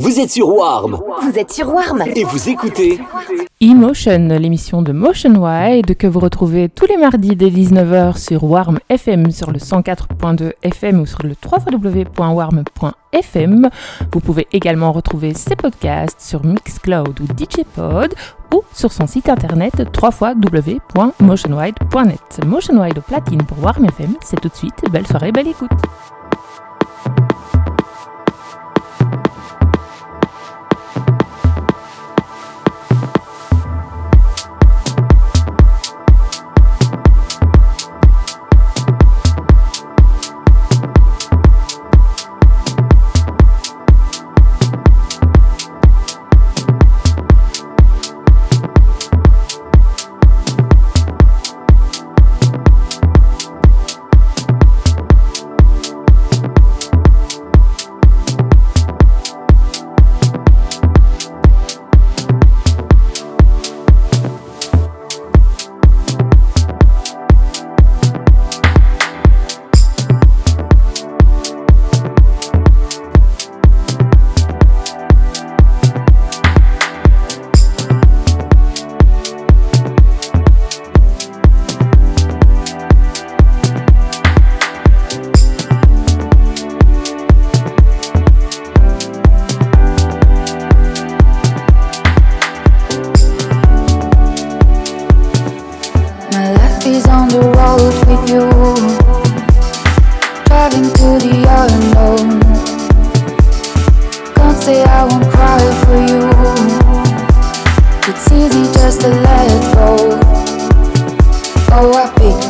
Vous êtes sur Warm. Vous êtes sur Warm. Et vous écoutez Emotion, l'émission de Motion Wide que vous retrouvez tous les mardis dès 19h sur Warm FM sur le 104.2 FM ou sur le www.warm.fm. Vous pouvez également retrouver ces podcasts sur Mixcloud ou DJPod ou sur son site internet www.motionwide.net. Motionwide au platine pour Warm FM, c'est tout de suite. Belle soirée, belle écoute.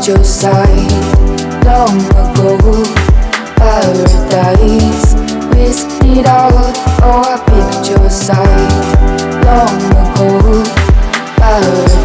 your side long ago. Paradise, risked it all. Oh, I picked your side long ago. Paradise.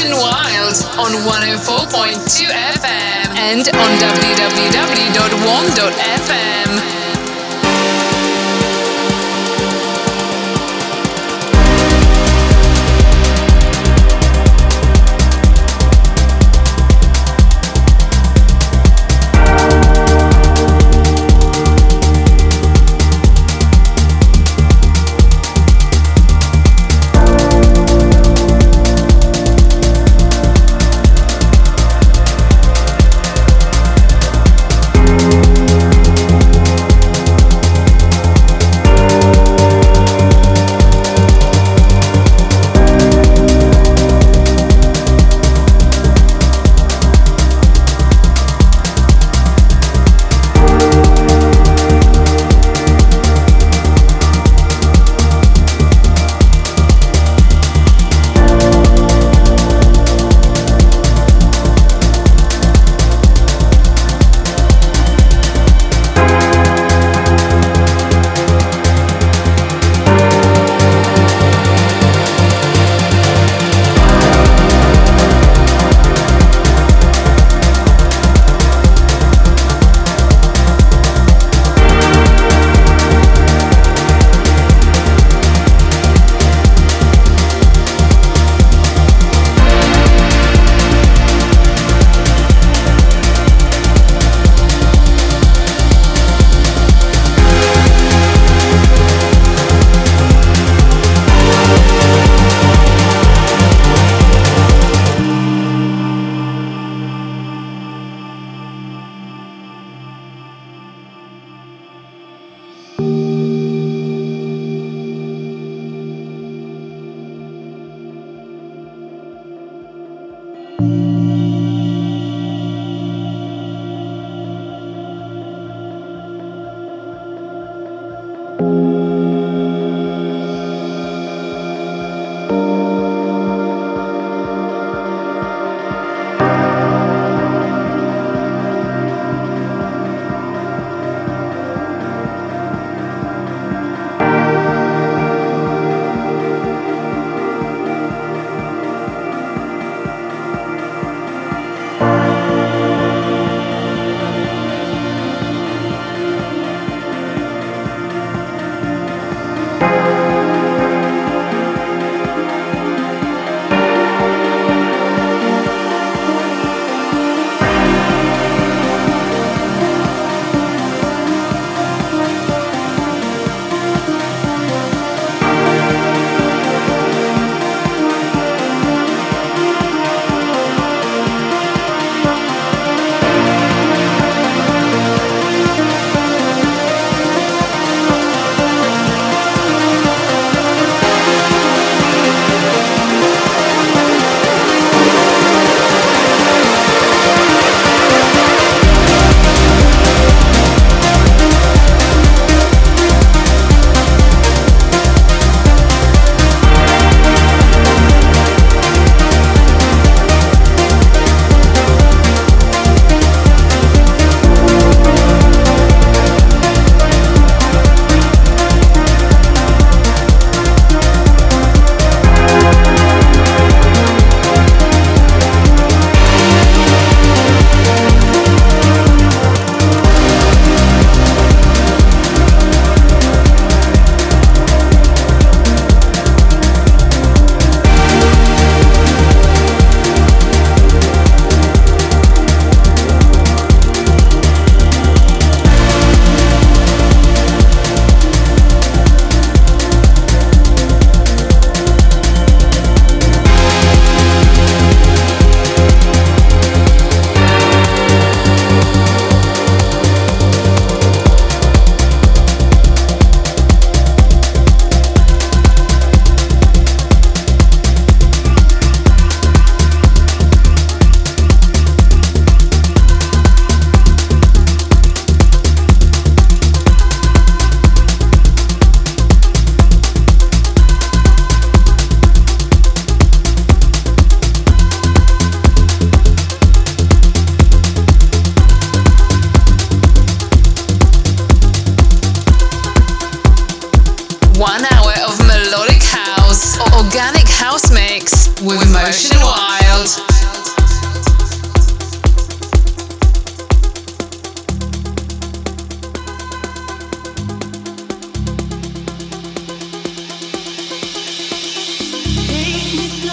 Christian Wild on 104.2 FM and on www.warm.fm.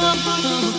Oh, oh, oh.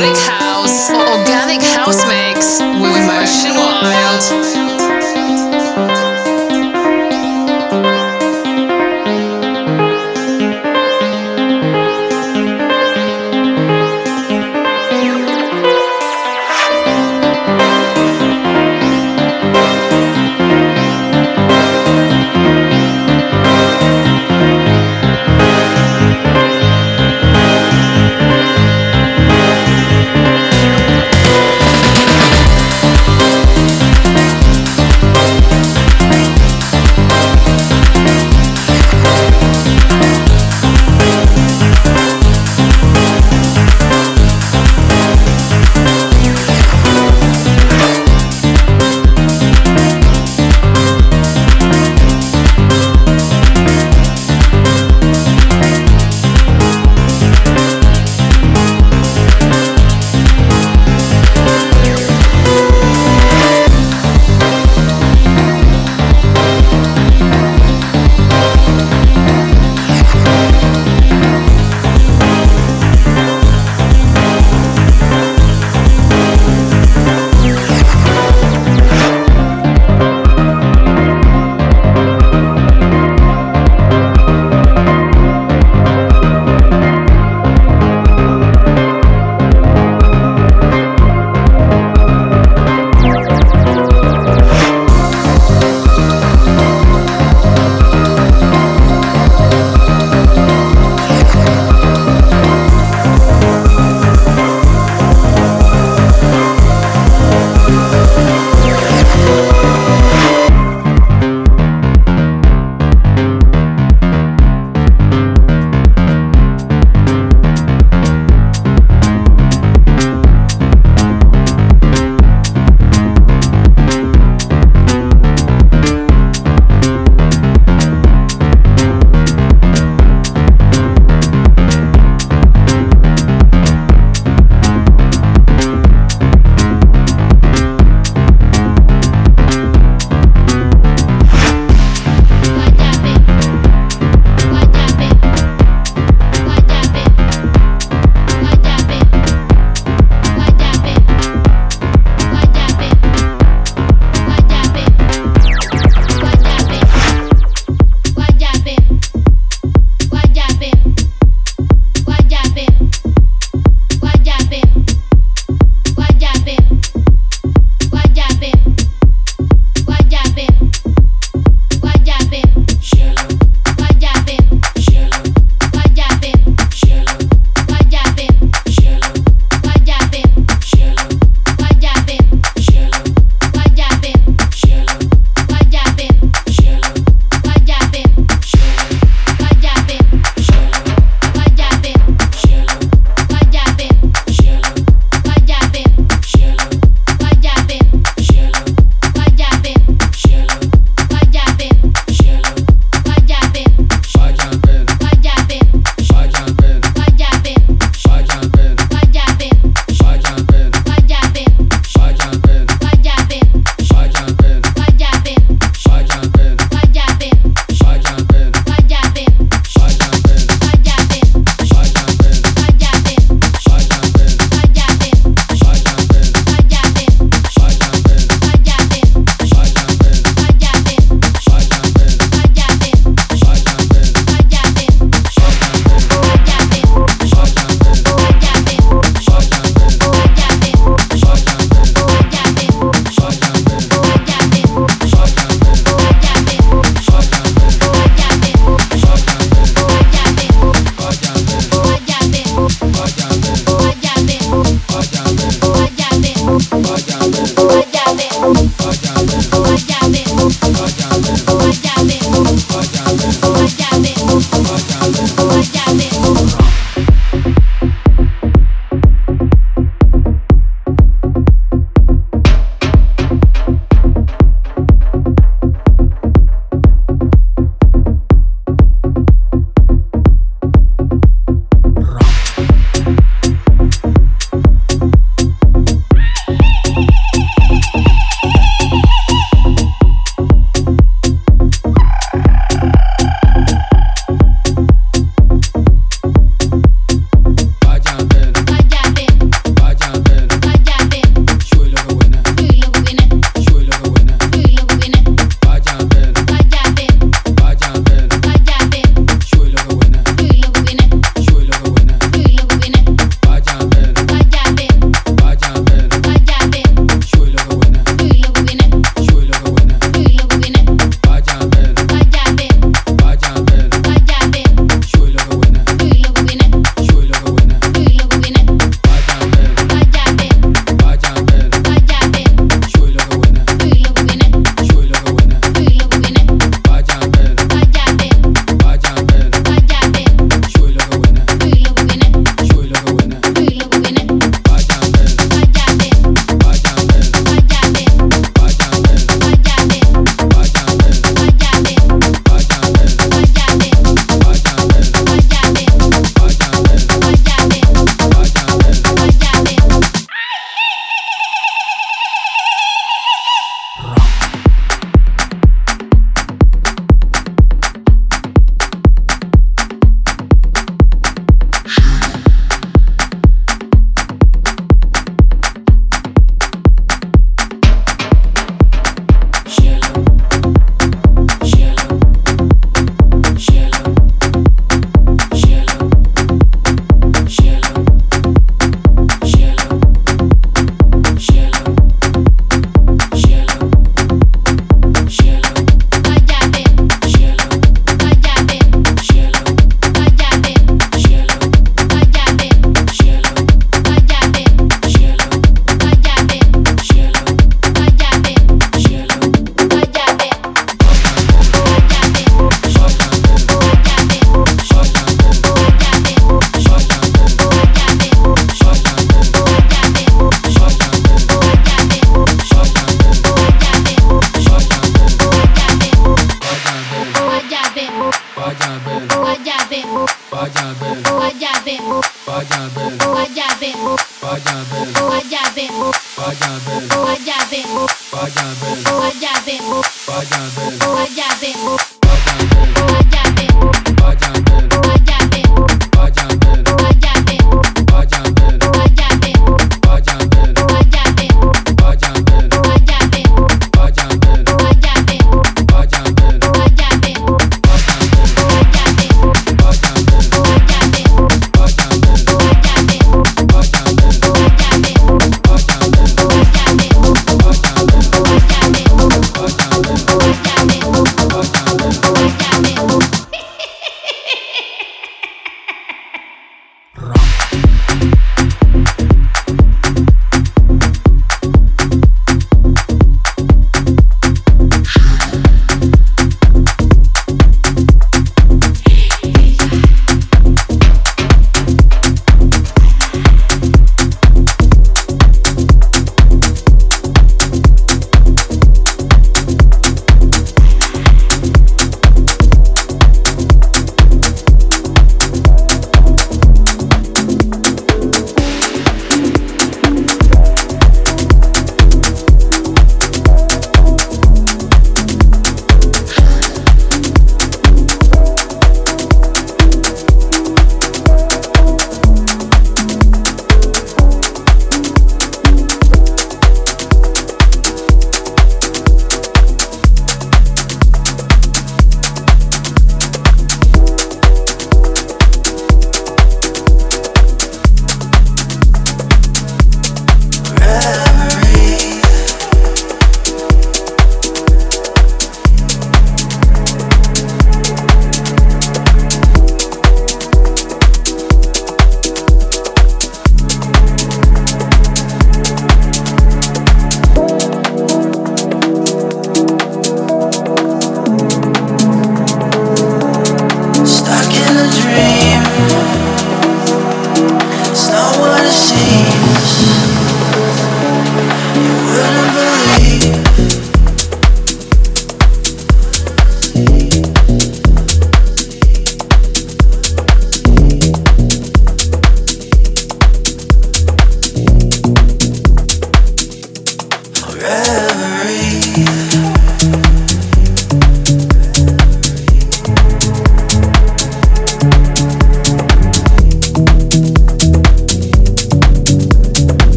Organic House, Organic House Mix with Motion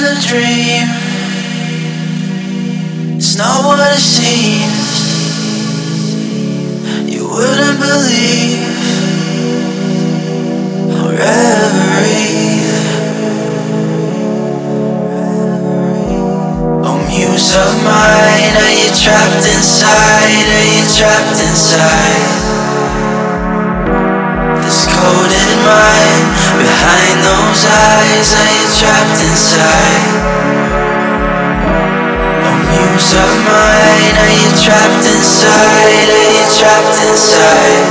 in the dream. It's not what it seems. You wouldn't believe. our reverie. Oh, muse of mine, are you trapped inside? Are you trapped inside? mind Behind those eyes I am trapped inside Oh muse of mine Are you trapped inside? Are you trapped inside?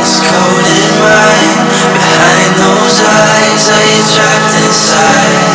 It's cold in mine. Behind those eyes Are you trapped inside?